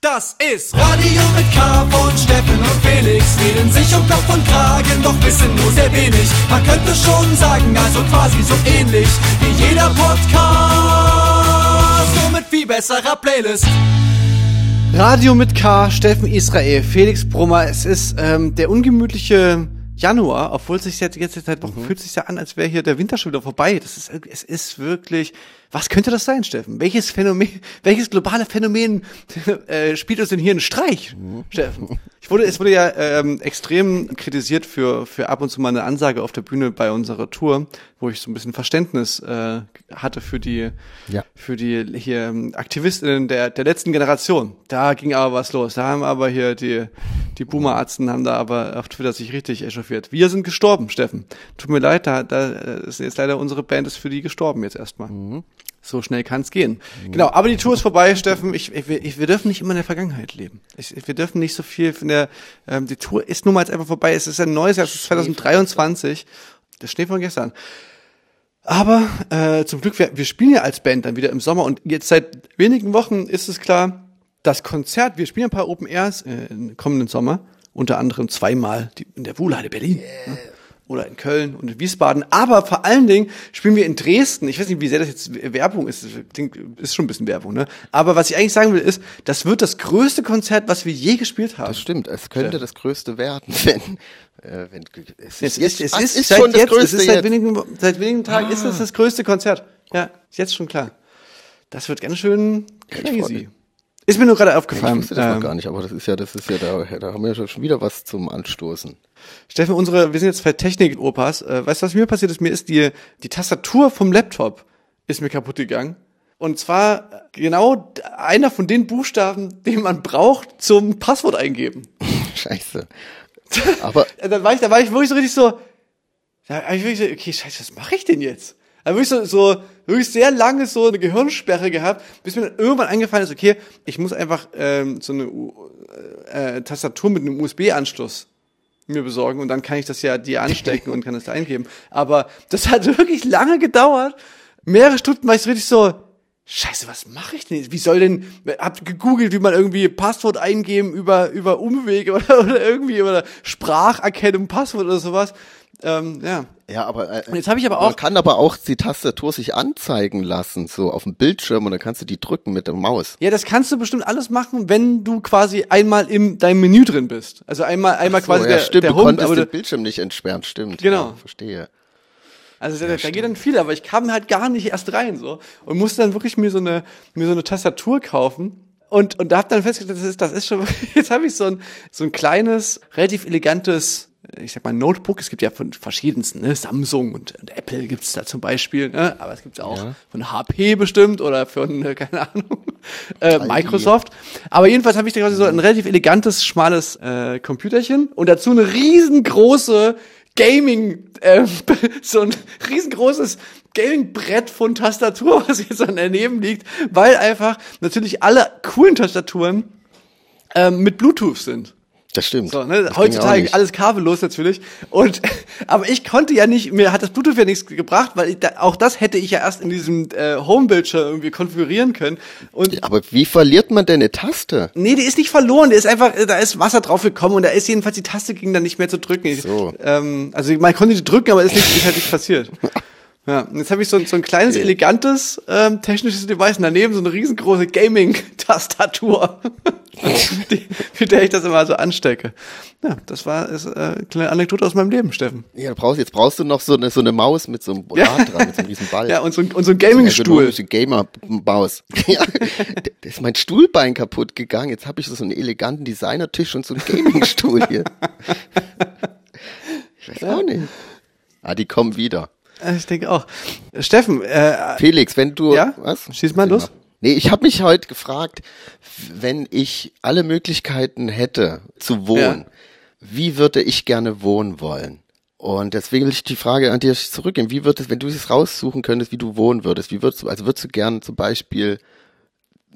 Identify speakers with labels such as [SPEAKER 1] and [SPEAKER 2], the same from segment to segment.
[SPEAKER 1] Das ist Radio mit K von Steffen und Felix. Reden sich um Kopf und Kragen, doch wissen nur sehr wenig. Man könnte schon sagen, also quasi so ähnlich wie jeder Podcast. Nur mit viel besserer Playlist.
[SPEAKER 2] Radio mit K, Steffen Israel, Felix Brummer. Es ist ähm, der ungemütliche Januar, obwohl es sich jetzt, jetzt seit Wochen fühlt sich ja an, als wäre hier der Winter schon wieder vorbei. Das ist, es ist wirklich, was könnte das sein, Steffen? Welches Phänomen, welches globale Phänomen äh, spielt uns denn hier einen Streich, Steffen? Ich wurde, es wurde ja ähm, extrem kritisiert für, für ab und zu mal eine Ansage auf der Bühne bei unserer Tour, wo ich so ein bisschen Verständnis äh, hatte für die,
[SPEAKER 3] Ja.
[SPEAKER 2] für die hier ähm, Aktivistinnen der, der letzten Generation. Da ging aber was los. Da haben aber hier die, die Boomer-Arzten haben da aber auf Twitter sich richtig echauffiert. Wir sind gestorben, Steffen. Tut mir leid, da, da äh, ist jetzt leider unsere Band ist für die gestorben jetzt erstmal. So schnell kann's gehen. Genau, aber die Tour ist vorbei, Steffen. Ich, ich, wir- ich, wir dürfen nicht immer in der Vergangenheit leben. Ich, wir dürfen nicht so viel von der, ähm, die Tour ist nun mal jetzt einfach vorbei. Es ist ein neues Jahr, es ist 2023. Der Schnee von gestern. Aber äh, zum Glück, wir, wir spielen ja als Band dann wieder im Sommer und jetzt seit wenigen Wochen ist es klar, das Konzert, wir spielen ein paar Open Airs äh, im kommenden Sommer, unter anderem zweimal die, in der Wuhlheide Berlin. ne? Oder in Köln und in Wiesbaden. Aber vor allen Dingen spielen wir in Dresden. Ich weiß nicht, wie sehr das jetzt Werbung ist. Das klingt, ist schon ein bisschen Werbung, ne? Aber was ich eigentlich sagen will, ist, das wird das größte Konzert, was wir je gespielt haben.
[SPEAKER 3] Das stimmt, es könnte das Größte werden, wenn, äh, wenn es
[SPEAKER 2] Es
[SPEAKER 3] jetzt-
[SPEAKER 2] ist, es ist,
[SPEAKER 3] ist
[SPEAKER 2] seit
[SPEAKER 3] schon das
[SPEAKER 2] jetzt,
[SPEAKER 3] Größte
[SPEAKER 2] es ist seit
[SPEAKER 3] jetzt.
[SPEAKER 2] wenigen, seit wenigen Tagen ist es das größte Konzert. Ja, ist jetzt schon klar. Das wird ganz schön crazy. Ist mir nur gerade
[SPEAKER 3] Ich
[SPEAKER 2] aufgefallen.
[SPEAKER 3] wusste das noch
[SPEAKER 2] Ähm,
[SPEAKER 3] gar nicht, aber das ist ja, das ist ja, da, da haben wir ja schon wieder was zum Anstoßen.
[SPEAKER 2] Steffen, unsere, wir sind jetzt zwei Technik-Opas. Äh, weißt du, was mir passiert ist? Mir ist die, die Tastatur vom Laptop ist mir kaputt gegangen. Und zwar genau einer von den Buchstaben, den man braucht zum Passwort eingeben.
[SPEAKER 3] Scheiße. Aber
[SPEAKER 2] Äh, dann war ich, da war ich wirklich so richtig so, da war ich wirklich so, okay, scheiße, was mache ich denn jetzt? Da wirklich so, so, wirklich sehr lange so eine Gehirnsperre gehabt, bis mir dann irgendwann eingefallen ist, okay, ich muss einfach ähm, so eine U äh, Tastatur mit einem USB-Anschluss mir besorgen und dann kann ich das ja dir anstecken und kann das da eingeben. Aber das hat wirklich lange gedauert. Mehrere Stunden war ich so richtig so, Scheiße, was mache ich denn jetzt? Wie soll denn, hab gegoogelt, wie man irgendwie Passwort eingeben über, über Umwege oder, oder irgendwie über Spracherkennung, Passwort oder sowas. Ähm, ja.
[SPEAKER 3] ja, aber äh,
[SPEAKER 2] Und jetzt habe ich aber
[SPEAKER 3] man
[SPEAKER 2] auch,
[SPEAKER 3] kann aber auch die Tastatur sich anzeigen lassen, so auf dem Bildschirm und dann kannst du die drücken mit der Maus.
[SPEAKER 2] ja, das kannst du bestimmt alles machen, wenn du quasi einmal in deinem Menü drin bist. Also einmal, einmal quasi
[SPEAKER 3] so, ja,
[SPEAKER 2] der,
[SPEAKER 3] stimmt,
[SPEAKER 2] der
[SPEAKER 3] du
[SPEAKER 2] Home,
[SPEAKER 3] konntest
[SPEAKER 2] aber
[SPEAKER 3] den
[SPEAKER 2] der,
[SPEAKER 3] Bildschirm nicht entsperren, stimmt.
[SPEAKER 2] Genau.
[SPEAKER 3] Ja, verstehe.
[SPEAKER 2] Also da, da geht dann viel, aber ich kam halt gar nicht erst rein so und musste dann wirklich mir so eine mir so eine Tastatur kaufen und und da hab dann festgestellt, das ist das ist schon jetzt habe ich so ein so ein kleines relativ elegantes ich sag mal Notebook. Es gibt ja von verschiedensten, ne? Samsung und, und Apple gibt's da zum Beispiel, ne? aber es gibt's auch
[SPEAKER 3] Ja.
[SPEAKER 2] von HP bestimmt oder von äh, keine Ahnung äh, Microsoft. Aber jedenfalls habe ich da quasi so ein relativ elegantes schmales äh, Computerchen und dazu eine riesengroße Gaming, äh, so ein riesengroßes Gaming-Brett von Tastatur, was jetzt daneben liegt, weil einfach natürlich alle coolen Tastaturen ähm, mit Bluetooth sind.
[SPEAKER 3] Das stimmt.
[SPEAKER 2] So, ne?
[SPEAKER 3] Das
[SPEAKER 2] Heutzutage alles kabellos natürlich. Und aber ich konnte ja nicht, mir hat das Bluetooth ja nichts gebracht, weil ich da, auch das hätte ich ja erst in diesem äh, Homebildschirm irgendwie konfigurieren können. Und
[SPEAKER 3] Aber wie verliert man denn eine Taste?
[SPEAKER 2] Nee, die ist nicht verloren, die ist einfach, äh, da ist Wasser drauf gekommen und da ist jedenfalls die Taste ging dann nicht mehr zu drücken. Ich,
[SPEAKER 3] So.
[SPEAKER 2] ähm, also man konnte die drücken, aber ist, nicht, ist halt nicht passiert. Ja, und jetzt habe ich so, ein- so ein kleines, elegantes ähm, technisches Device und daneben so eine riesengroße Gaming-Tastatur, mit der ich das immer so anstecke. Ja, das war ist, äh, eine kleine Anekdote aus meinem Leben, Steffen.
[SPEAKER 3] Ja, brauchst, jetzt brauchst du noch so eine, so eine Maus mit so einem Rad dran, mit so einem riesen Ball.
[SPEAKER 2] Ja, und so ein, und so ein Gaming-Stuhl.
[SPEAKER 3] Ergonomische Gamer-Maus. Ja, da ist mein Stuhlbein kaputt gegangen. Jetzt habe ich so einen eleganten Designertisch und so einen Gaming-Stuhl hier. Ich weiß auch nicht. Ah, die kommen wieder.
[SPEAKER 2] Ich denke auch. Steffen, äh,
[SPEAKER 3] Felix, wenn du
[SPEAKER 2] Ja?
[SPEAKER 3] was?
[SPEAKER 2] Schieß mal los.
[SPEAKER 3] Nee, ich habe mich heute gefragt, wenn ich alle Möglichkeiten hätte zu wohnen, wie würde ich gerne wohnen wollen? Und deswegen will ich die Frage an dir zurückgeben. Wie würdest, wenn du es raussuchen könntest, wie du wohnen würdest, wie würdest du, also würdest du gern zum Beispiel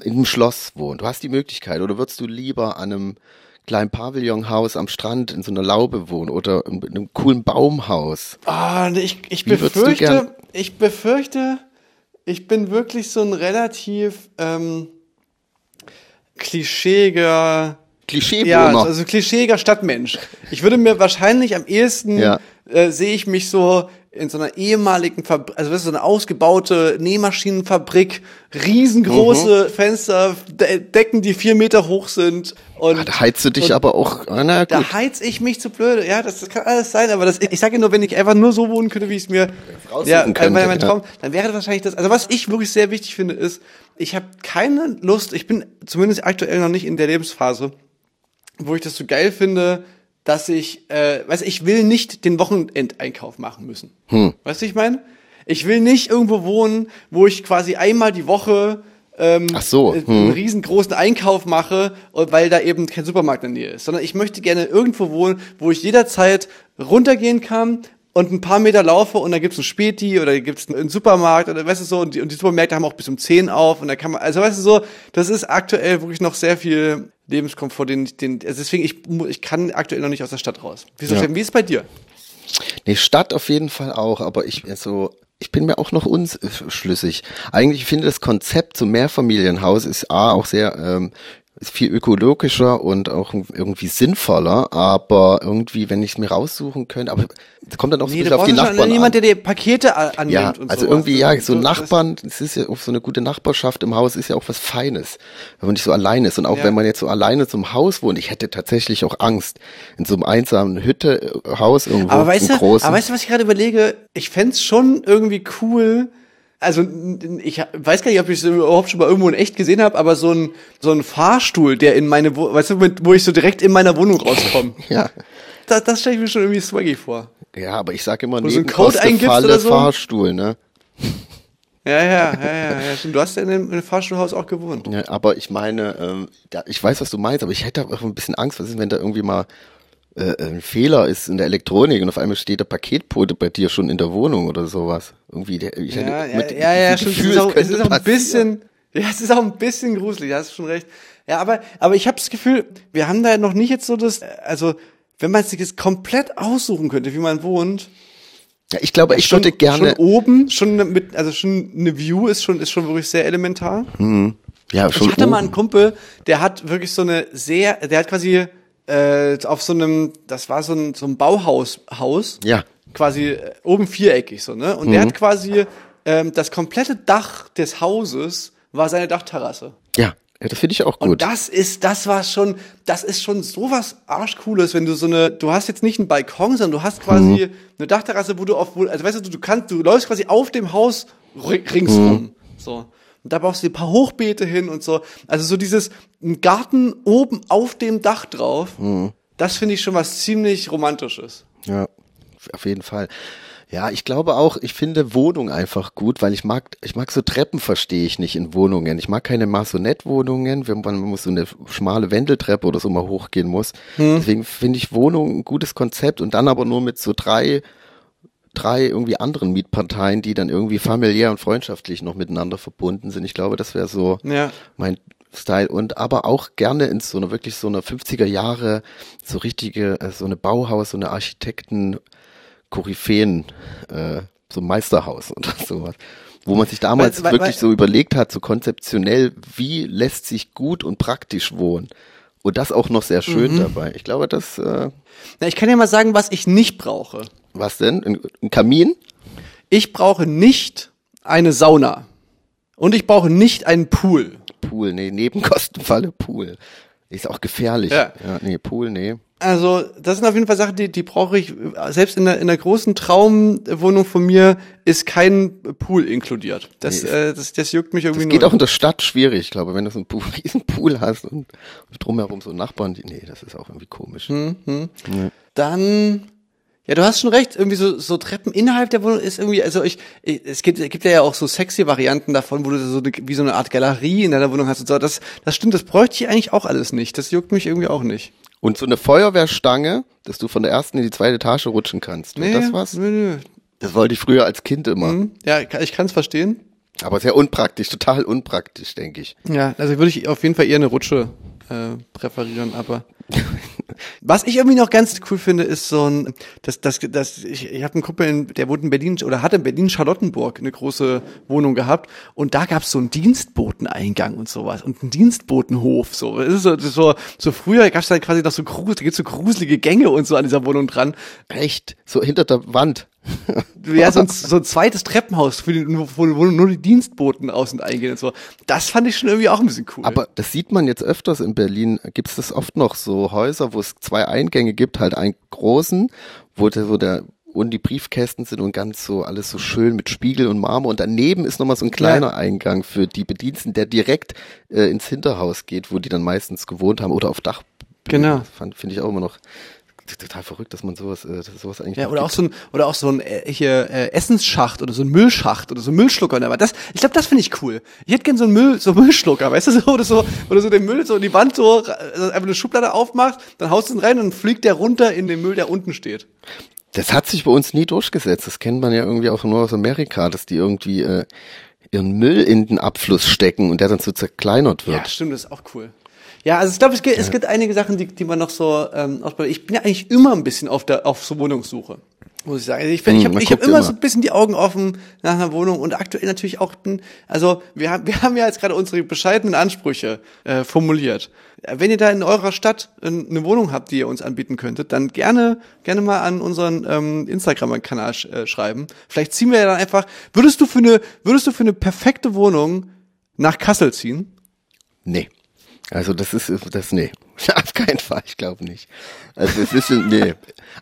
[SPEAKER 3] in einem Schloss wohnen? Du hast die Möglichkeit. Oder würdest du lieber an einem kleinen Pavillonhaus am Strand in so einer Laube wohnen oder in einem coolen Baumhaus?
[SPEAKER 2] Ah, ich, ich
[SPEAKER 3] Wie
[SPEAKER 2] befürchte, ich befürchte, ich bin wirklich so ein relativ, ähm, klischeeiger
[SPEAKER 3] Klischeewohner.
[SPEAKER 2] Ja, also klischeeiger Stadtmensch. Ich würde mir wahrscheinlich am ehesten
[SPEAKER 3] Ja.
[SPEAKER 2] äh, sehe ich mich so in so einer ehemaligen Fabrik, also weißt du, so eine ausgebaute Nähmaschinenfabrik, riesengroße
[SPEAKER 3] Mhm.
[SPEAKER 2] Fenster, De Decken, die vier Meter hoch sind. Und
[SPEAKER 3] Ah, da heizt du dich aber auch, na gut.
[SPEAKER 2] Da heiz ich mich zu blöde. Ja, das, das kann alles sein, aber das, ich sage nur, wenn ich einfach nur so wohnen könnte, wie ich es mir ja,
[SPEAKER 3] könnte,
[SPEAKER 2] mein, mein
[SPEAKER 3] ja.
[SPEAKER 2] Traum, dann wäre das wahrscheinlich das. Also was ich wirklich sehr wichtig finde, ist, ich habe keine Lust, ich bin zumindest aktuell noch nicht in der Lebensphase, wo ich das so geil finde, dass ich, äh, weiß ich will nicht den Wochenendeinkauf machen müssen.
[SPEAKER 3] Hm.
[SPEAKER 2] Weißt du, ich meine? Ich will nicht irgendwo wohnen, wo ich quasi einmal die Woche ähm,
[SPEAKER 3] Ach so,
[SPEAKER 2] äh,
[SPEAKER 3] hm.
[SPEAKER 2] einen riesengroßen Einkauf mache, weil da eben kein Supermarkt in der Nähe ist, sondern ich möchte gerne irgendwo wohnen, wo ich jederzeit runtergehen kann und ein paar Meter laufe und da gibt's einen Späti oder gibt's einen Supermarkt oder weißt du so und die, und die Supermärkte haben auch bis um 10 auf und da kann man also weißt du so, das ist aktuell wirklich noch sehr viel Lebenskomfort, den, ich- den also deswegen ich ich kann aktuell noch nicht aus der Stadt raus. Wieso
[SPEAKER 3] Ja.
[SPEAKER 2] Wie ist es bei dir?
[SPEAKER 3] Nee, Stadt auf jeden Fall auch, aber ich so, ich bin mir auch noch unschlüssig. Eigentlich finde ich das Konzept zum Mehrfamilienhaus ist A auch sehr ähm, ist viel ökologischer und auch irgendwie sinnvoller, aber irgendwie, wenn ich es mir raussuchen könnte, aber es kommt dann auch so ein
[SPEAKER 2] Nee,
[SPEAKER 3] bisschen
[SPEAKER 2] da
[SPEAKER 3] auf die Nachbarn
[SPEAKER 2] jemand,
[SPEAKER 3] an.
[SPEAKER 2] der dir Pakete annimmt
[SPEAKER 3] Ja,
[SPEAKER 2] und
[SPEAKER 3] also
[SPEAKER 2] sowas.
[SPEAKER 3] irgendwie, ja, so Nachbarn, es ist ja auch so eine gute Nachbarschaft im Haus, ist ja auch was Feines, wenn man nicht so allein ist. Und auch
[SPEAKER 2] Ja.
[SPEAKER 3] wenn man jetzt so alleine zum Haus wohnt, ich hätte tatsächlich auch Angst, in so einem einsamen Hütte, äh, Haus irgendwo,
[SPEAKER 2] Aber weißt, du, aber weißt du, was ich gerade überlege? Ich fänd's schon irgendwie cool. Also ich weiß gar nicht, ob ich es überhaupt schon mal irgendwo in echt gesehen habe, aber so ein so ein Fahrstuhl, der in meine, Wo weißt du, mit, wo ich so direkt in meiner Wohnung rauskomme.
[SPEAKER 3] ja.
[SPEAKER 2] das das stelle ich mir schon irgendwie swaggy vor.
[SPEAKER 3] Ja, aber ich sage immer,
[SPEAKER 2] du so einen
[SPEAKER 3] neben
[SPEAKER 2] Code oder so?
[SPEAKER 3] Fahrstuhl, ne?
[SPEAKER 2] Ja, ja, ja, ja, ja. Du hast ja in dem, in dem Fahrstuhlhaus auch gewohnt.
[SPEAKER 3] Ja, aber ich meine, ähm, ich weiß, was du meinst, aber ich hätte auch ein bisschen Angst, was ist, wenn da irgendwie mal äh, ein Fehler ist in der Elektronik und auf einmal steht der Paketbote bei dir schon in der Wohnung oder sowas. Irgendwie, der, ich
[SPEAKER 2] Ja,
[SPEAKER 3] hätte
[SPEAKER 2] ja,
[SPEAKER 3] mit
[SPEAKER 2] ja, ja, stimmt.
[SPEAKER 3] Gefühl,
[SPEAKER 2] es ist auch, es ist auch ein bisschen, ja, es ist auch ein bisschen gruselig, da hast du schon recht. Ja, aber, aber ich habe das Gefühl, wir haben da noch nicht jetzt so das, also, wenn man sich das komplett aussuchen könnte, wie man wohnt,
[SPEAKER 3] Ja, ich glaube, ich
[SPEAKER 2] schon,
[SPEAKER 3] würde gerne.
[SPEAKER 2] schon oben, schon mit, also schon eine View ist schon, ist schon wirklich sehr elementar.
[SPEAKER 3] ja, schon
[SPEAKER 2] ich hatte mal
[SPEAKER 3] oben.
[SPEAKER 2] einen Kumpel, der hat wirklich so eine sehr, der hat quasi äh, auf so einem, das war so ein, so ein Bauhaus-Haus,
[SPEAKER 3] Ja.
[SPEAKER 2] quasi äh, oben viereckig so, ne? Und der hat quasi ähm, das komplette Dach des Hauses war seine Dachterrasse.
[SPEAKER 3] Ja, ja, das finde ich auch
[SPEAKER 2] Und
[SPEAKER 3] gut.
[SPEAKER 2] das ist, das war schon, das ist schon sowas arschcooles, wenn du so eine, du hast jetzt nicht einen Balkon, sondern du hast quasi
[SPEAKER 3] Mhm.
[SPEAKER 2] eine Dachterrasse, wo du auf, wo, also weißt du, du kannst, du läufst quasi auf dem Haus ri- ringsrum,
[SPEAKER 3] Mhm.
[SPEAKER 2] so. Und da brauchst du ein paar Hochbeete hin und so. Also so dieses, ein Garten oben auf dem Dach drauf,
[SPEAKER 3] Mhm.
[SPEAKER 2] das finde ich schon was ziemlich Romantisches.
[SPEAKER 3] Ja, auf jeden Fall. Ja, ich glaube auch, ich finde Wohnung einfach gut, weil ich mag, ich mag so Treppen verstehe ich nicht in Wohnungen. Ich mag keine Maisonette-Wohnungen, wenn man muss so eine schmale Wendeltreppe oder so mal hochgehen muss. Deswegen finde ich Wohnung ein gutes Konzept und dann aber nur mit so drei, drei irgendwie anderen Mietparteien, die dann irgendwie familiär und freundschaftlich noch miteinander verbunden sind. Ich glaube, das wäre so
[SPEAKER 2] Ja.
[SPEAKER 3] mein Style und aber auch gerne in so einer wirklich so einer 50er Jahre so richtige äh, so eine Bauhaus so eine Architekten Koryphäen äh, so ein Meisterhaus oder sowas wo man sich damals
[SPEAKER 2] Weil- weil-
[SPEAKER 3] wirklich
[SPEAKER 2] weil-
[SPEAKER 3] so überlegt hat so konzeptionell wie lässt sich gut und praktisch wohnen und das auch noch sehr
[SPEAKER 2] Mhm.
[SPEAKER 3] schön dabei ich glaube das äh,
[SPEAKER 2] Na, ich kann dir mal sagen, was ich nicht brauche.
[SPEAKER 3] Was denn ein, Kamin
[SPEAKER 2] Ich brauche nicht eine Sauna. Und ich brauche nicht einen Pool.
[SPEAKER 3] Pool nee Nebenkostenfalle Pool ist auch gefährlich
[SPEAKER 2] Ja.
[SPEAKER 3] ja nee Pool nee
[SPEAKER 2] Also, das sind auf jeden Fall Sachen, die, die brauche ich. Selbst in der, in der großen Traumwohnung von mir ist kein Pool inkludiert. Das,
[SPEAKER 3] Nee.
[SPEAKER 2] äh, das, das juckt mich irgendwie
[SPEAKER 3] Das geht
[SPEAKER 2] null.
[SPEAKER 3] auch in der Stadt schwierig, ich glaube, wenn du so einen Pool, riesen Pool hast und drumherum so Nachbarn, die, nee, das ist auch irgendwie komisch.
[SPEAKER 2] Hm. Dann, ja, du hast schon recht. Irgendwie so, so Treppen innerhalb der Wohnung ist irgendwie, also ich, ich es gibt, es gibt ja auch so sexy Varianten davon, wo du so eine, wie so eine Art Galerie in deiner Wohnung hast und so. Das, das stimmt, das bräuchte ich eigentlich auch alles nicht. Das juckt mich irgendwie auch nicht.
[SPEAKER 3] Und so eine Feuerwehrstange, dass du von der ersten in die zweite Etage rutschen kannst. Wäre das was?
[SPEAKER 2] Nö, nö.
[SPEAKER 3] Das wollte ich früher als Kind immer.
[SPEAKER 2] Hm, Ja, ich kann es verstehen.
[SPEAKER 3] Aber sehr unpraktisch, total unpraktisch, denke ich.
[SPEAKER 2] Ja, also würde ich auf jeden Fall eher eine Rutsche äh, präferieren, aber Was ich irgendwie noch ganz cool finde, ist so ein, das, das, das, ich, ich habe einen Kumpel, in, der wohnt in Berlin oder hat in Berlin Charlottenburg eine große Wohnung gehabt und da gab's so einen Dienstboteneingang und sowas und einen Dienstbotenhof. So, das ist so, das ist so, so früher gab's da quasi noch so gibt's so gruselige Gänge und so an dieser Wohnung dran.
[SPEAKER 3] Echt? So hinter der Wand.
[SPEAKER 2] Ja, so ein, so ein zweites Treppenhaus, für die, wo, wo nur die Dienstboten aus und eingehen und so. Das fand ich schon irgendwie auch ein bisschen cool.
[SPEAKER 3] Aber das sieht man jetzt öfters in Berlin. Gibt es das oft noch so Häuser, wo es zwei Eingänge gibt, halt einen großen, wo der, wo der und die Briefkästen sind und ganz so alles so schön mit Spiegel und Marmor und daneben ist nochmal so ein kleiner ja. Eingang für die Bediensten, der direkt äh, ins Hinterhaus geht, wo die dann meistens gewohnt haben oder auf Dach.
[SPEAKER 2] Genau.
[SPEAKER 3] Finde ich auch immer noch total verrückt, dass man sowas, äh, sowas eigentlich.
[SPEAKER 2] Ja, oder auch so ein, oder auch so ein äh, hier, äh, Essensschacht oder so ein Müllschacht oder so ein Müllschlucker. Aber das, ich glaube, das finde ich cool. Ich hätte gern so einen Müll, so einen Müllschlucker, weißt du so oder so oder so den Müll so in die Wand so also einfach eine Schublade aufmacht, dann haust du ihn rein und dann fliegt der runter in den Müll, der unten steht.
[SPEAKER 3] Das hat sich bei uns nie durchgesetzt. Das kennt man ja irgendwie auch nur aus Amerika, dass die irgendwie äh, ihren Müll in den Abfluss stecken und der dann so zerkleinert wird. Ja,
[SPEAKER 2] stimmt, das ist auch cool. Ja, also ich glaube, es, gibt, es gibt einige Sachen, die, die man noch so ähm, ausbaut. Ich bin ja eigentlich immer ein bisschen auf der auf so Wohnungssuche, muss ich sagen. Also ich, hm, ich habe ich hab immer, immer so ein bisschen die Augen offen nach einer Wohnung und aktuell natürlich auch, also wir haben wir haben ja jetzt gerade unsere bescheidenen Ansprüche äh, formuliert. Wenn ihr da in eurer Stadt eine Wohnung habt, die ihr uns anbieten könntet, dann gerne gerne mal an unseren ähm, Instagram-Kanal sch äh, schreiben. Vielleicht ziehen wir ja dann einfach. Würdest du für eine würdest du für eine perfekte Wohnung nach Kassel ziehen?
[SPEAKER 3] Nee. Also das ist das nee, auf keinen Fall, ich glaube nicht. Also es ist nee.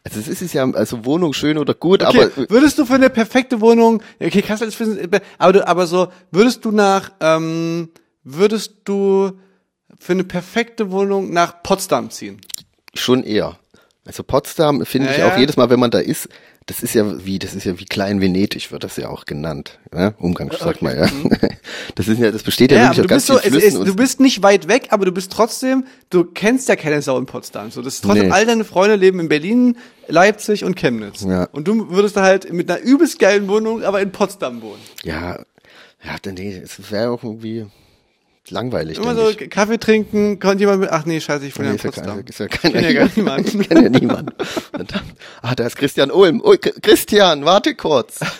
[SPEAKER 3] Also es ist es ja also Wohnung schön oder gut,
[SPEAKER 2] okay.
[SPEAKER 3] aber
[SPEAKER 2] würdest du für eine perfekte Wohnung, okay, Kassel ist für, aber du, aber so würdest du nach ähm, würdest du für eine perfekte Wohnung nach Potsdam ziehen?
[SPEAKER 3] Schon eher. Also Potsdam finde ja, ich auch jedes Mal, wenn man da ist, das ist ja wie, das ist ja wie Klein Venedig wird das ja auch genannt. Ja? Umgangs okay. man ja. Das ist ja, das besteht ja, ja wirklich aus ganz
[SPEAKER 2] so, es, es, Du bist nicht weit weg, aber du bist trotzdem, du kennst ja keine Sau in Potsdam. So, das ist trotzdem, nee. all deine Freunde leben in Berlin, Leipzig und Chemnitz. Ja. Und du würdest da halt mit einer übelst geilen Wohnung, aber in Potsdam wohnen.
[SPEAKER 3] Ja, ja, nee, es wäre auch irgendwie, langweilig.
[SPEAKER 2] Immer so ich. Kaffee trinken, kommt jemand mit, ach nee, scheiße, ich bin nee, ja in Potsdam.
[SPEAKER 3] Ist ja, kein, ist ja, ja gar niemand. Ich kenne ja niemand. ah, da ist Christian Ulm. Oh, Christian, warte kurz.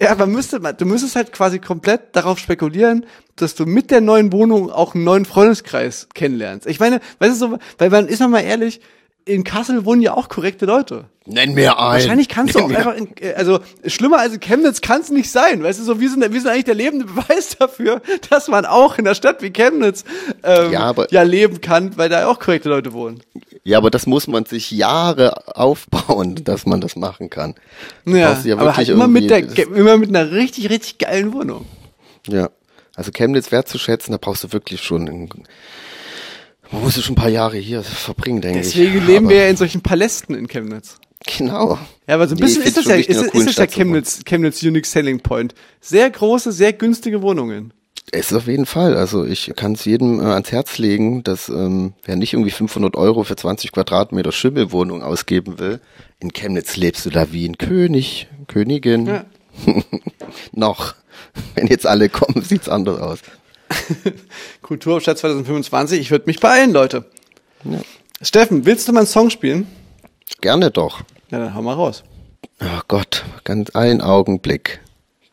[SPEAKER 2] Ja, man müsste, du müsstest halt quasi komplett darauf spekulieren, dass du mit der neuen Wohnung auch einen neuen Freundeskreis kennenlernst. Ich meine, weißt du so, weil man ist mal ehrlich, in Kassel wohnen ja auch korrekte Leute.
[SPEAKER 3] Nenn mir einen.
[SPEAKER 2] Wahrscheinlich kannst Nenn du auch einfach, in, äh, also schlimmer als in Chemnitz kann es nicht sein. Weißt du, so wir sind, wir sind eigentlich der lebende Beweis dafür, dass man auch in der Stadt wie Chemnitz ähm, ja, aber, ja leben kann, weil da auch korrekte Leute wohnen.
[SPEAKER 3] Ja, aber das muss man sich Jahre aufbauen, dass man das machen kann.
[SPEAKER 2] Ja, ja aber halt immer mit der, immer mit einer richtig, richtig geilen Wohnung.
[SPEAKER 3] Ja, also Chemnitz wertzuschätzen, da brauchst du wirklich schon einen, man muss schon ein paar Jahre hier verbringen, denke
[SPEAKER 2] Deswegen ich. Deswegen leben aber wir ja in solchen Palästen in Chemnitz.
[SPEAKER 3] Genau.
[SPEAKER 2] Ja, aber so ein bisschen nee, ist das ja, ist, ist das ja Chemnitz, Chemnitz Unique Selling Point. Sehr große, sehr günstige Wohnungen.
[SPEAKER 3] Es ist auf jeden Fall. Also ich kann es jedem äh, ans Herz legen, dass ähm, wer nicht irgendwie 500 Euro für 20 Quadratmeter Schimmelwohnung ausgeben will, in Chemnitz lebst du da wie ein König, Königin. Ja. Noch. Wenn jetzt alle kommen, sieht's anders aus.
[SPEAKER 2] Kulturhauptstadt 2025. Ich würde mich beeilen, Leute. Ja. Steffen, willst du mal einen Song spielen?
[SPEAKER 3] Gerne doch.
[SPEAKER 2] Ja, dann hau mal raus.
[SPEAKER 3] Ach Gott, ganz einen Augenblick.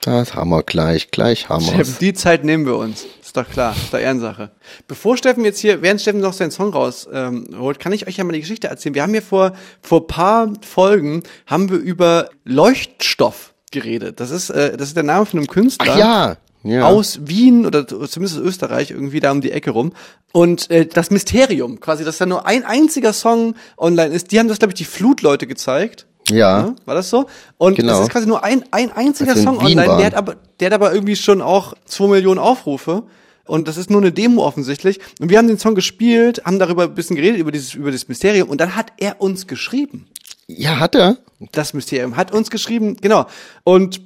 [SPEAKER 3] Das haben wir gleich, gleich haben wir
[SPEAKER 2] Steffen, die Zeit nehmen wir uns. Ist doch klar, ist doch Ehrensache. Bevor Steffen jetzt hier, während Steffen noch seinen Song rausholt, ähm, kann ich euch ja mal die Geschichte erzählen. Wir haben hier vor, vor paar Folgen, haben wir über Leuchtstoff geredet. Das ist, äh, das ist der Name von einem Künstler.
[SPEAKER 3] Ach ja ja.
[SPEAKER 2] aus Wien oder zumindest aus Österreich irgendwie da um die Ecke rum. Und äh, das Mysterium, quasi, dass da nur ein einziger Song online ist, die haben das, glaube ich, die Flutleute gezeigt.
[SPEAKER 3] Ja. ja.
[SPEAKER 2] War das so? Und genau. das ist quasi nur ein, ein einziger also Song online, der hat, aber, der hat aber irgendwie schon auch zwei Millionen Aufrufe. Und das ist nur eine Demo offensichtlich. Und wir haben den Song gespielt, haben darüber ein bisschen geredet, über dieses, über das Mysterium. Und dann hat er uns geschrieben.
[SPEAKER 3] Ja, hat er?
[SPEAKER 2] Das Mysterium hat uns geschrieben, genau. Und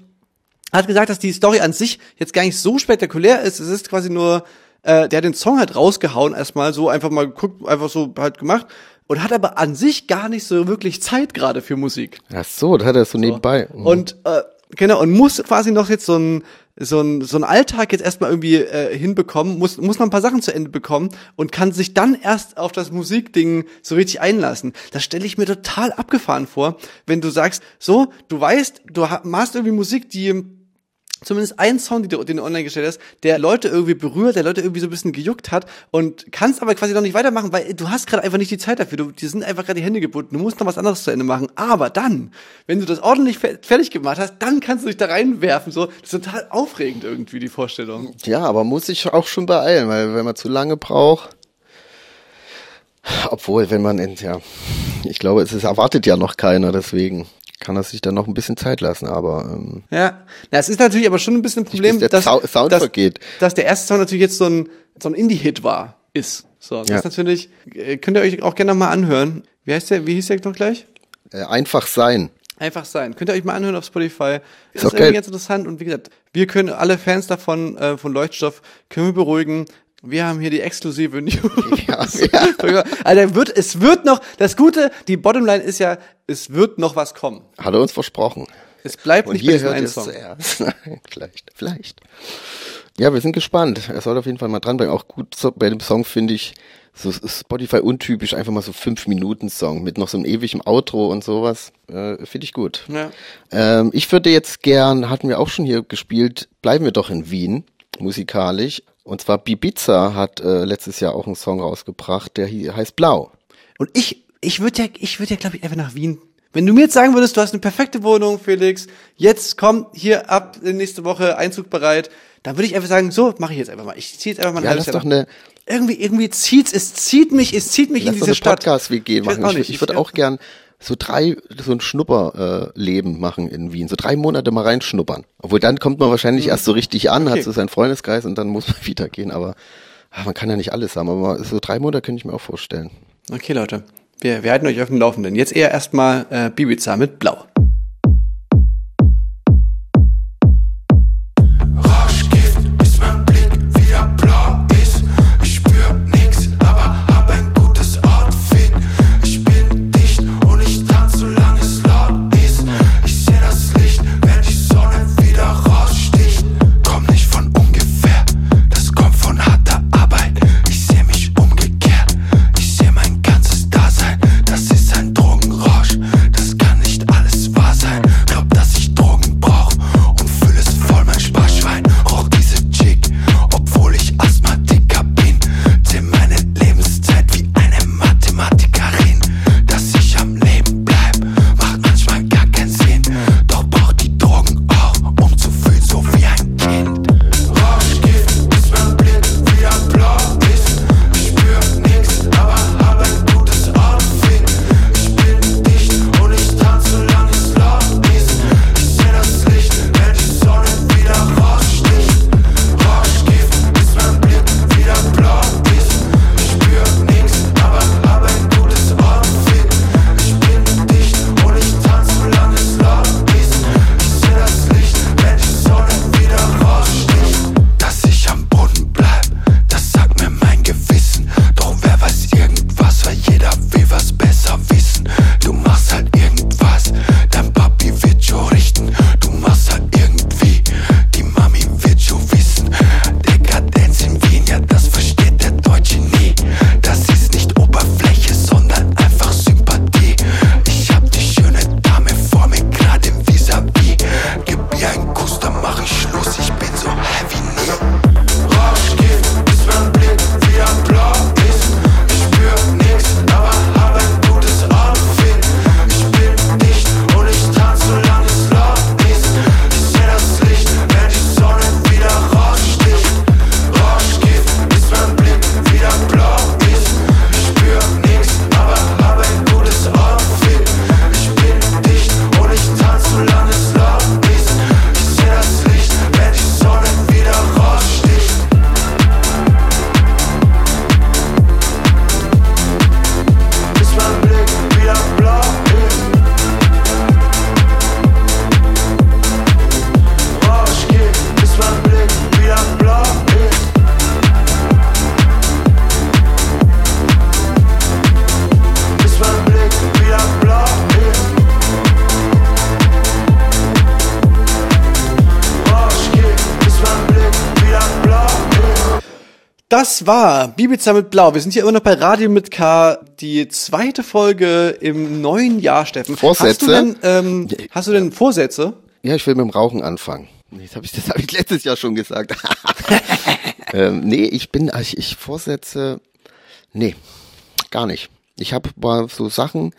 [SPEAKER 2] hat gesagt, dass die Story an sich jetzt gar nicht so spektakulär ist. Es ist quasi nur, äh, der hat den Song halt rausgehauen erstmal, so einfach mal geguckt, einfach so halt gemacht und hat aber an sich gar nicht so wirklich Zeit gerade für Musik.
[SPEAKER 3] Ach so, das hat er so nebenbei.
[SPEAKER 2] Mhm. Und äh, genau und muss quasi noch jetzt so ein so ein, so ein Alltag jetzt erstmal irgendwie äh, hinbekommen, muss, muss noch ein paar Sachen zu Ende bekommen und kann sich dann erst auf das Musikding so richtig einlassen. Das stelle ich mir total abgefahren vor, wenn du sagst, so, du weißt, du machst irgendwie Musik, die zumindest einen Song, den du, den du online gestellt hast, der Leute irgendwie berührt, der Leute irgendwie so ein bisschen gejuckt hat und kannst aber quasi noch nicht weitermachen, weil du hast gerade einfach nicht die Zeit dafür. Du, dir sind einfach gerade die Hände gebunden. Du musst noch was anderes zu Ende machen. Aber dann, wenn du das ordentlich fertig gemacht hast, dann kannst du dich da reinwerfen. So, das ist total aufregend irgendwie, die Vorstellung.
[SPEAKER 3] Ja, aber muss ich auch schon beeilen, weil wenn man zu lange braucht, obwohl, wenn man, ja, ich glaube, es ist, erwartet ja noch keiner, deswegen kann er sich dann noch ein bisschen Zeit lassen, aber ähm,
[SPEAKER 2] ja, na, es ist natürlich aber schon ein bisschen ein Problem,
[SPEAKER 3] dass, dass, Sound
[SPEAKER 2] dass,
[SPEAKER 3] vergeht.
[SPEAKER 2] dass der erste Song natürlich jetzt so ein so ein Indie-Hit war, ist. So, das
[SPEAKER 3] Ja.
[SPEAKER 2] ist natürlich äh, könnt ihr euch auch gerne noch mal anhören. Wie heißt der? Wie hieß der noch gleich?
[SPEAKER 3] Äh, einfach sein.
[SPEAKER 2] Einfach sein. Könnt ihr euch mal anhören auf Spotify. Ist,
[SPEAKER 3] Ist auch
[SPEAKER 2] irgendwie ganz interessant und wie gesagt, wir können alle Fans davon äh, von Leuchtstoff können wir beruhigen. Wir haben hier die exklusive News.
[SPEAKER 3] Ja, ja.
[SPEAKER 2] Alter, wird, es wird noch, das Gute, die Bottomline ist ja, es wird noch was kommen.
[SPEAKER 3] Hat er uns versprochen.
[SPEAKER 2] Es bleibt
[SPEAKER 3] Und
[SPEAKER 2] nicht bei
[SPEAKER 3] hier
[SPEAKER 2] diesem
[SPEAKER 3] hört
[SPEAKER 2] einen
[SPEAKER 3] es
[SPEAKER 2] Song.
[SPEAKER 3] zuerst. Vielleicht, vielleicht. Ja, wir sind gespannt. Er soll auf jeden Fall mal dranbleiben. Auch gut so, bei dem Song finde ich, so Spotify untypisch, einfach mal so fünf Minuten Song mit noch so einem ewigen Outro und sowas. Äh, finde ich gut.
[SPEAKER 2] Ja.
[SPEAKER 3] Ähm, ich würde jetzt gern, hatten wir auch schon hier gespielt, bleiben wir doch in Wien, musikalisch. Und zwar Bibiza hat äh, letztes Jahr auch einen Song rausgebracht, der hier heißt Blau.
[SPEAKER 2] Und ich, ich würde ja, ich würde ja, glaube ich, einfach nach Wien. Wenn du mir jetzt sagen würdest, du hast eine perfekte Wohnung, Felix, jetzt komm hier ab nächste Woche Einzug bereit, dann würde ich einfach sagen, so mache ich jetzt einfach mal. Ich ziehe jetzt einfach mal ein
[SPEAKER 3] Ja,
[SPEAKER 2] halbes Jahr
[SPEAKER 3] doch
[SPEAKER 2] nach-
[SPEAKER 3] eine,
[SPEAKER 2] irgendwie, irgendwie zieht's, es zieht mich, es zieht mich in
[SPEAKER 3] lass doch
[SPEAKER 2] diese
[SPEAKER 3] eine
[SPEAKER 2] Stadt.
[SPEAKER 3] Podcast-WG
[SPEAKER 2] Ich weiß
[SPEAKER 3] machen. Ich,
[SPEAKER 2] nicht.
[SPEAKER 3] ich würde
[SPEAKER 2] Ich-
[SPEAKER 3] auch gern so drei, so ein Schnupperleben äh, Leben machen in Wien. So drei Monate mal reinschnuppern. Obwohl dann kommt man wahrscheinlich erst so richtig an,
[SPEAKER 2] Mhm. Okay.
[SPEAKER 3] hat so seinen Freundeskreis und dann muss man wieder gehen. Aber ah, man kann ja nicht alles haben. Aber so drei Monate könnte ich mir auch vorstellen.
[SPEAKER 2] Okay, Leute. Wir, wir halten euch auf dem Laufenden. Jetzt eher erstmal äh, Bibiza mit Blau. War Bibiza mit Blau. Wir sind hier immer noch bei Radio mit K, die zweite Folge im neuen Jahr, Steffen.
[SPEAKER 3] Vorsätze?
[SPEAKER 2] Hast du denn, ähm, hast du denn Vorsätze?
[SPEAKER 3] Ja, ich will mit dem Rauchen anfangen. Das habe ich, das hab ich letztes Jahr schon gesagt. ähm, nee, ich bin, ich, ich Vorsätze, nee, gar nicht. Ich habe mal so Sachen,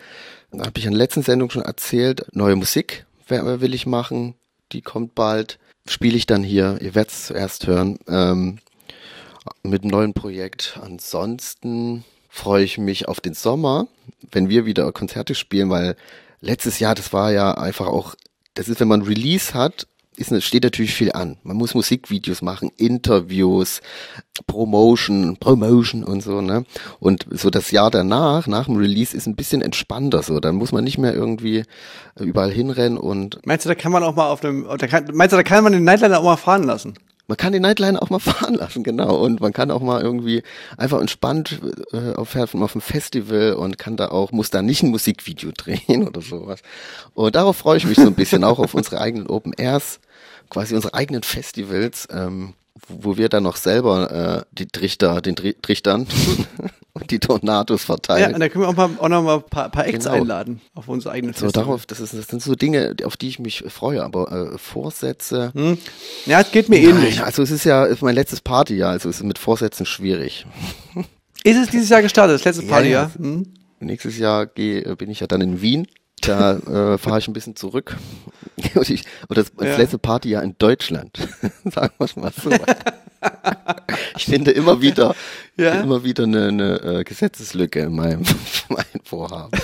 [SPEAKER 3] habe ich in der letzten Sendung schon erzählt, neue Musik wer- will ich machen, die kommt bald, spiele ich dann hier, ihr werdet es zuerst hören, ähm, mit einem neuen Projekt. Ansonsten freue ich mich auf den Sommer, wenn wir wieder Konzerte spielen, weil letztes Jahr, das war ja einfach auch, das ist, wenn man Release hat, ist, steht natürlich viel an. Man muss Musikvideos machen, Interviews, Promotion, Promotion und so, ne? Und so das Jahr danach, nach dem Release, ist ein bisschen entspannter so. Dann muss man nicht mehr irgendwie überall hinrennen und
[SPEAKER 2] Meinst du, da kann man auch mal auf einem, da kann, meinst du, da kann man den Nightliner auch mal fahren lassen?
[SPEAKER 3] Man kann den Nightliner auch mal fahren lassen, genau. Und man kann auch mal irgendwie einfach entspannt äh, auf, auf dem Festival und kann da auch, muss da nicht ein Musikvideo drehen oder sowas. Und darauf freue ich mich so ein bisschen, auch auf unsere eigenen Open Airs, quasi unsere eigenen Festivals, ähm, wo wir dann noch selber äh, die Trichter, den Tri Trichtern die Tornados
[SPEAKER 2] Ja,
[SPEAKER 3] verteilen.
[SPEAKER 2] und da können wir auch, mal, auch noch mal ein paar, paar Acts
[SPEAKER 3] Genau.
[SPEAKER 2] einladen auf unsere eigenen
[SPEAKER 3] so, darauf, das, ist, das sind so Dinge, auf die ich mich freue, aber äh, Vorsätze.
[SPEAKER 2] Ja, es geht mir ähnlich.
[SPEAKER 3] Nein, also es ist ja ist mein letztes Partyjahr, also es ist mit Vorsätzen schwierig.
[SPEAKER 2] Ist es dieses Jahr gestartet, das letzte
[SPEAKER 3] Ja,
[SPEAKER 2] Party,
[SPEAKER 3] ja.
[SPEAKER 2] ja? Hm?
[SPEAKER 3] Nächstes Jahr geh, äh, bin ich ja dann in Wien. Da äh, fahre ich ein bisschen zurück. Und, ich, und das, das
[SPEAKER 2] Ja.
[SPEAKER 3] letzte Partyjahr in Deutschland. Sagen wir es mal so. Ich finde immer wieder,
[SPEAKER 2] Ja.
[SPEAKER 3] immer wieder eine, eine äh, Gesetzeslücke in meinem, meinem Vorhaben.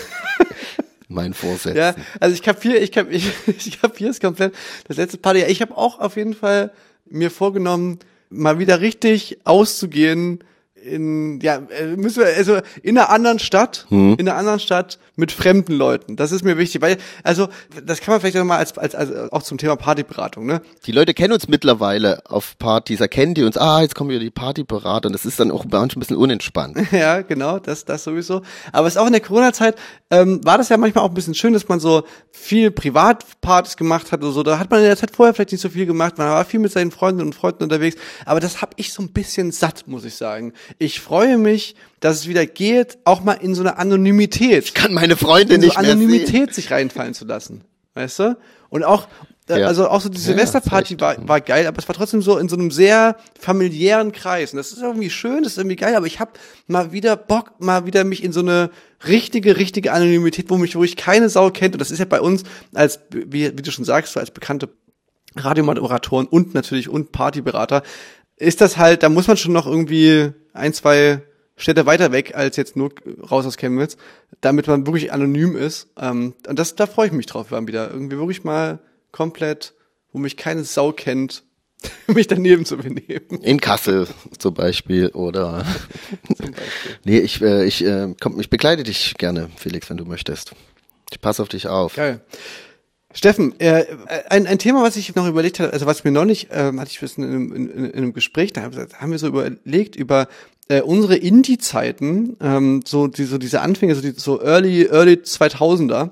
[SPEAKER 3] mein Vorsätzen.
[SPEAKER 2] Ja, also ich kapiere, ich kap, ich, ich kapiere es komplett. Das letzte Party, ich habe auch auf jeden Fall mir vorgenommen, mal wieder richtig auszugehen in, ja, äh, müssen wir, also in einer anderen Stadt,
[SPEAKER 3] Mhm.
[SPEAKER 2] in einer anderen Stadt mit fremden Leuten. Das ist mir wichtig, weil, also, das kann man vielleicht auch mal als, als, als auch zum Thema Partyberatung, ne?
[SPEAKER 3] Die Leute kennen uns mittlerweile auf Partys, erkennen die uns, ah, jetzt kommen wieder die Partyberater und das ist dann auch bei uns ein bisschen unentspannt.
[SPEAKER 2] Ja, genau, das, das sowieso. Aber es ist auch in der Corona-Zeit, ähm, war das ja manchmal auch ein bisschen schön, dass man so viel Privatpartys gemacht hat oder so. Da hat man in der Zeit vorher vielleicht nicht so viel gemacht. Man war viel mit seinen Freunden und Freunden unterwegs. Aber das habe ich so ein bisschen satt, muss ich sagen. Ich freue mich, dass es wieder geht, auch mal in so eine Anonymität.
[SPEAKER 3] Kann meine Freunde
[SPEAKER 2] in so
[SPEAKER 3] nicht mehr sehen.
[SPEAKER 2] Anonymität sich reinfallen zu lassen. Weißt du? Und auch, äh,
[SPEAKER 3] Ja.
[SPEAKER 2] also auch so die Silvesterparty war, war geil, aber es war trotzdem so in so einem sehr familiären Kreis. Und das ist irgendwie schön, das ist irgendwie geil, aber ich habe mal wieder Bock, mal wieder mich in so eine richtige, richtige Anonymität, wo mich, wo ich keine Sau kennt. Und das ist ja bei uns als, wie, wie du schon sagst, so als bekannte Radiomoderatoren und natürlich und Partyberater, ist das halt, da muss man schon noch irgendwie ein, zwei Städte weiter weg als jetzt nur raus aus Chemnitz, damit man wirklich anonym ist. Ähm, und das, da freue ich mich drauf, mal wieder irgendwie wirklich mal komplett, wo mich keine Sau kennt, mich daneben zu benehmen.
[SPEAKER 3] In Kassel zum Beispiel oder nee, ich äh, ich äh, komm, ich begleite dich gerne, Felix, wenn du möchtest. Ich passe auf dich auf.
[SPEAKER 2] Geil. Steffen, äh, ein, ein Thema, was ich noch überlegt hatte, also was mir noch nicht, ähm, hatte ich bisschen in, einem- in, in, in einem Gespräch, da haben wir- so überlegt über äh, unsere Indie-Zeiten, ähm, so, die, so diese Anfänge, so, die, so Early, Early 2000er,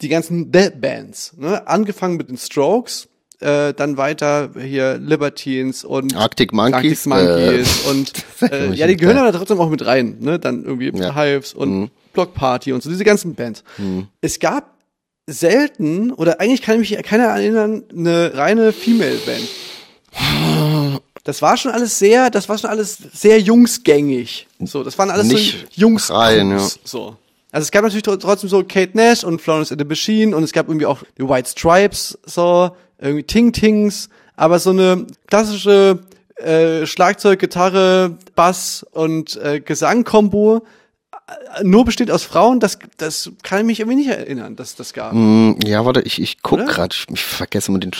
[SPEAKER 2] die ganzen Ba- Bands, ne? angefangen mit den Strokes, äh, dann weiter hier Libertines und
[SPEAKER 3] Arctic Monkeys,
[SPEAKER 2] Arctic Monkeys
[SPEAKER 3] äh,
[SPEAKER 2] und äh, ja, die gehören aber trotzdem auch mit rein, ne? Dann irgendwie
[SPEAKER 3] Ja.
[SPEAKER 2] Hives und
[SPEAKER 3] Mhm.
[SPEAKER 2] Block Party und so diese ganzen Bands. Es gab selten oder eigentlich kann ich mich keiner erinnern eine reine Female Band. Das war schon alles sehr, das war schon alles sehr jungsgängig. So, das waren alles
[SPEAKER 3] Nicht
[SPEAKER 2] so Jungs
[SPEAKER 3] rein, ja.
[SPEAKER 2] so. Also es gab natürlich tr- trotzdem so Kate Nash und Florence and the Machine und es gab irgendwie auch die White Stripes, so, irgendwie Ting Tings, aber so eine klassische äh, Schlagzeug, Gitarre, Bass und äh, Gesang-Kombo äh, nur besteht aus Frauen, das, das kann ich mich irgendwie nicht erinnern, dass das gab.
[SPEAKER 3] Mm, Ja, warte, ich, ich guck grad, ich, ich vergesse immer den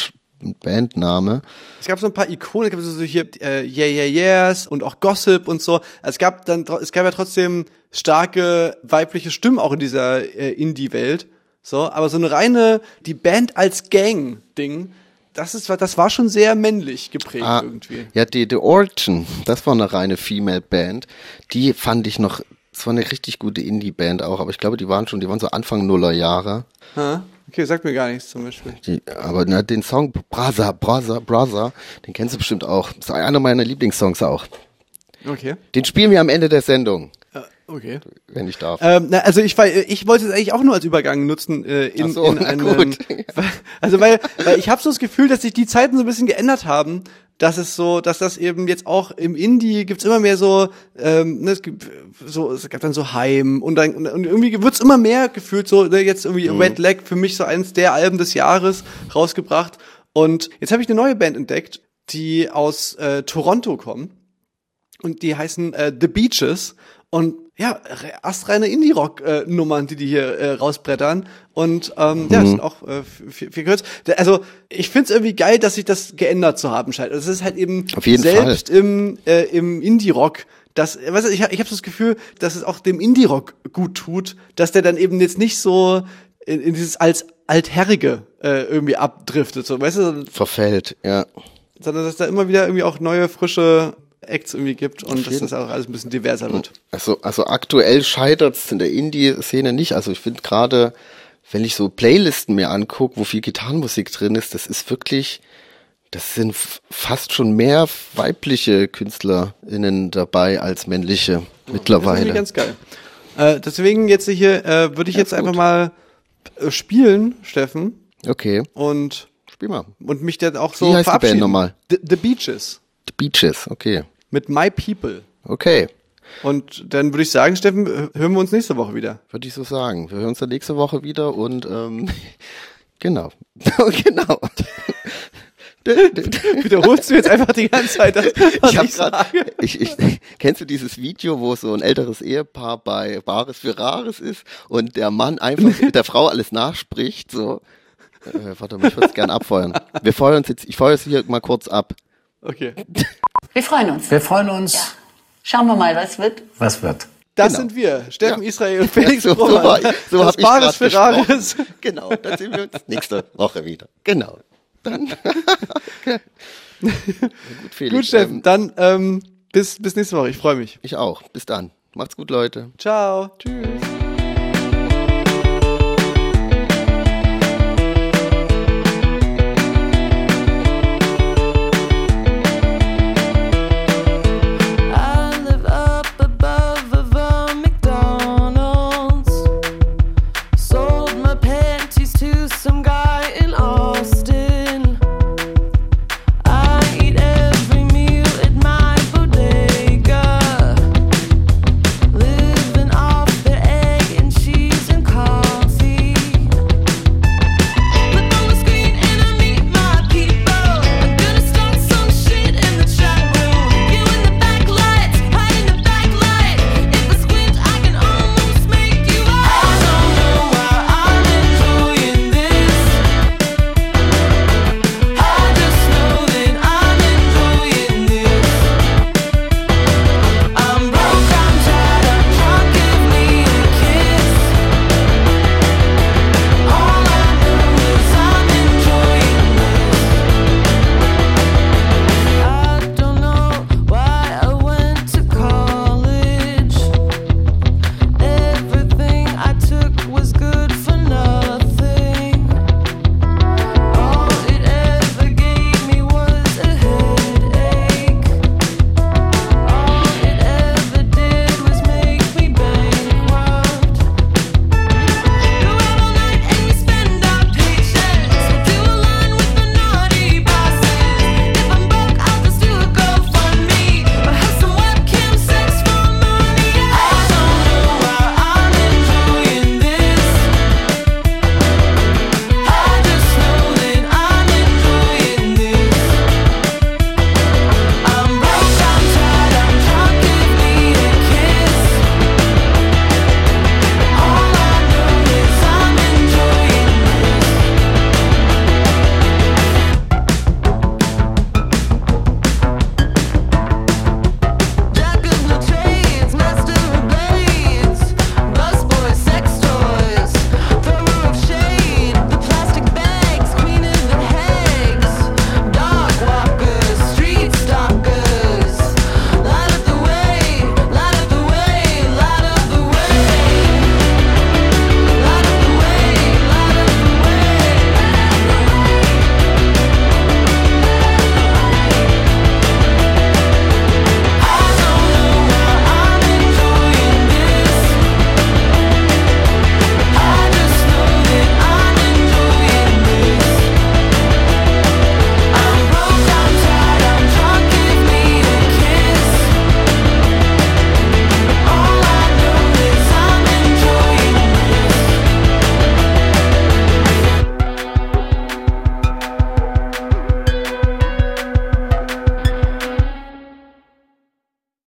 [SPEAKER 3] Bandname.
[SPEAKER 2] Es gab so ein paar Ikonen, es gab so hier äh, Yeah Yeah Yeahs und auch Gossip und so. Es gab dann es gab ja trotzdem starke weibliche Stimmen auch in dieser äh, Indie-Welt. So, aber so eine reine die Band als Gang Ding, das ist das war schon sehr männlich geprägt
[SPEAKER 3] Ah,
[SPEAKER 2] irgendwie.
[SPEAKER 3] Ja, die The Origin, das war eine reine Female Band. Die fand ich noch, das war eine richtig gute Indie-Band auch, aber ich glaube, die waren schon, die waren so Anfang Nuller Jahre.
[SPEAKER 2] Ha? Okay, sagt mir gar nichts zum Beispiel.
[SPEAKER 3] Die, aber na, den Song Brother, Brother, Brother, den kennst du bestimmt auch. Das ist einer meiner Lieblingssongs auch.
[SPEAKER 2] Okay.
[SPEAKER 3] Den spielen wir am Ende der Sendung,
[SPEAKER 2] Okay.
[SPEAKER 3] wenn ich darf.
[SPEAKER 2] Ähm, na, also ich, ich wollte es eigentlich auch nur als Übergang nutzen äh, in,
[SPEAKER 3] so,
[SPEAKER 2] in einen,
[SPEAKER 3] gut.
[SPEAKER 2] also weil, weil ich habe so das Gefühl, dass sich die Zeiten so ein bisschen geändert haben, dass es so, dass das eben jetzt auch im Indie gibt's immer mehr so, ähm, ne, es gibt so, es gab dann so Heim und dann und irgendwie wird's immer mehr gefühlt so, ne, jetzt irgendwie Red Leg für mich so eins der Alben des Jahres rausgebracht und jetzt habe ich eine neue Band entdeckt, die aus äh, Toronto kommen und die heißen äh, The Beaches und ja, re- astreine Indie-Rock-Nummern, die die hier äh, rausbrettern und ähm, ja,
[SPEAKER 3] Mhm.
[SPEAKER 2] das sind auch äh, viel, viel kürzer. Also ich find's irgendwie geil, dass sich das geändert zu haben scheint. Also es ist halt eben selbst im äh, im Indie-Rock das, weißt du, ich, hab- ich habe so das Gefühl, dass es auch dem Indie-Rock gut tut, dass der dann eben jetzt nicht so in, in dieses als altherrige äh, irgendwie abdriftet, so, weißt du,
[SPEAKER 3] Verfällt, ja.
[SPEAKER 2] sondern dass da immer wieder irgendwie auch neue, frische Acts irgendwie gibt und dass das auch alles ein bisschen diverser wird.
[SPEAKER 3] Also, also aktuell scheitert's in der Indie-Szene nicht. Also ich finde gerade, wenn ich so Playlisten mir angucke, wo viel Gitarrenmusik drin ist, das ist wirklich, das sind fast schon mehr weibliche KünstlerInnen dabei als männliche
[SPEAKER 2] Das finde ich
[SPEAKER 3] mittlerweile.
[SPEAKER 2] ganz geil. Äh, deswegen jetzt hier äh, würde ich jetzt einfach mal äh, spielen, Steffen,
[SPEAKER 3] Okay,
[SPEAKER 2] und
[SPEAKER 3] spiel mal.
[SPEAKER 2] und mich dann auch so
[SPEAKER 3] Wie heißt die
[SPEAKER 2] verabschieden.
[SPEAKER 3] Band nochmal?
[SPEAKER 2] The, The Beaches
[SPEAKER 3] Beaches, okay.
[SPEAKER 2] mit My People.
[SPEAKER 3] Okay,
[SPEAKER 2] Und dann würde ich sagen, Steffen, hören wir uns nächste Woche wieder.
[SPEAKER 3] würde ich so sagen. Wir hören uns dann nächste Woche wieder und ähm, genau. genau.
[SPEAKER 2] Wiederholst du jetzt einfach die ganze Zeit das, was
[SPEAKER 3] Ich
[SPEAKER 2] ich,
[SPEAKER 3] hab grad,
[SPEAKER 2] sage?
[SPEAKER 3] ich, ich, kennst du dieses Video, wo so ein älteres Ehepaar bei Bares für Rares ist und der Mann einfach mit der Frau alles nachspricht, so. Äh, warte mal, ich würde es gern abfeuern. Wir feuern uns jetzt, ich feuere es hier mal kurz ab.
[SPEAKER 2] Okay.
[SPEAKER 4] Wir freuen uns.
[SPEAKER 5] Wir freuen uns.
[SPEAKER 4] Schauen wir mal, was wird.
[SPEAKER 5] Was wird?
[SPEAKER 2] Das
[SPEAKER 3] Genau.
[SPEAKER 2] sind wir, Steffen
[SPEAKER 3] Ja.
[SPEAKER 2] Israel und Felix
[SPEAKER 3] so, so, war, ich- so
[SPEAKER 2] das Rares.
[SPEAKER 3] gesprochen. Genau, dann sehen wir uns nächste Woche wieder. Genau. Dann. Gut, Felix.
[SPEAKER 2] Gut, Steffen,
[SPEAKER 3] Ähm,
[SPEAKER 2] dann ähm, bis, bis nächste Woche. Ich freue mich.
[SPEAKER 3] ich auch. Bis dann. Macht's gut, Leute.
[SPEAKER 2] Ciao. Tschüss.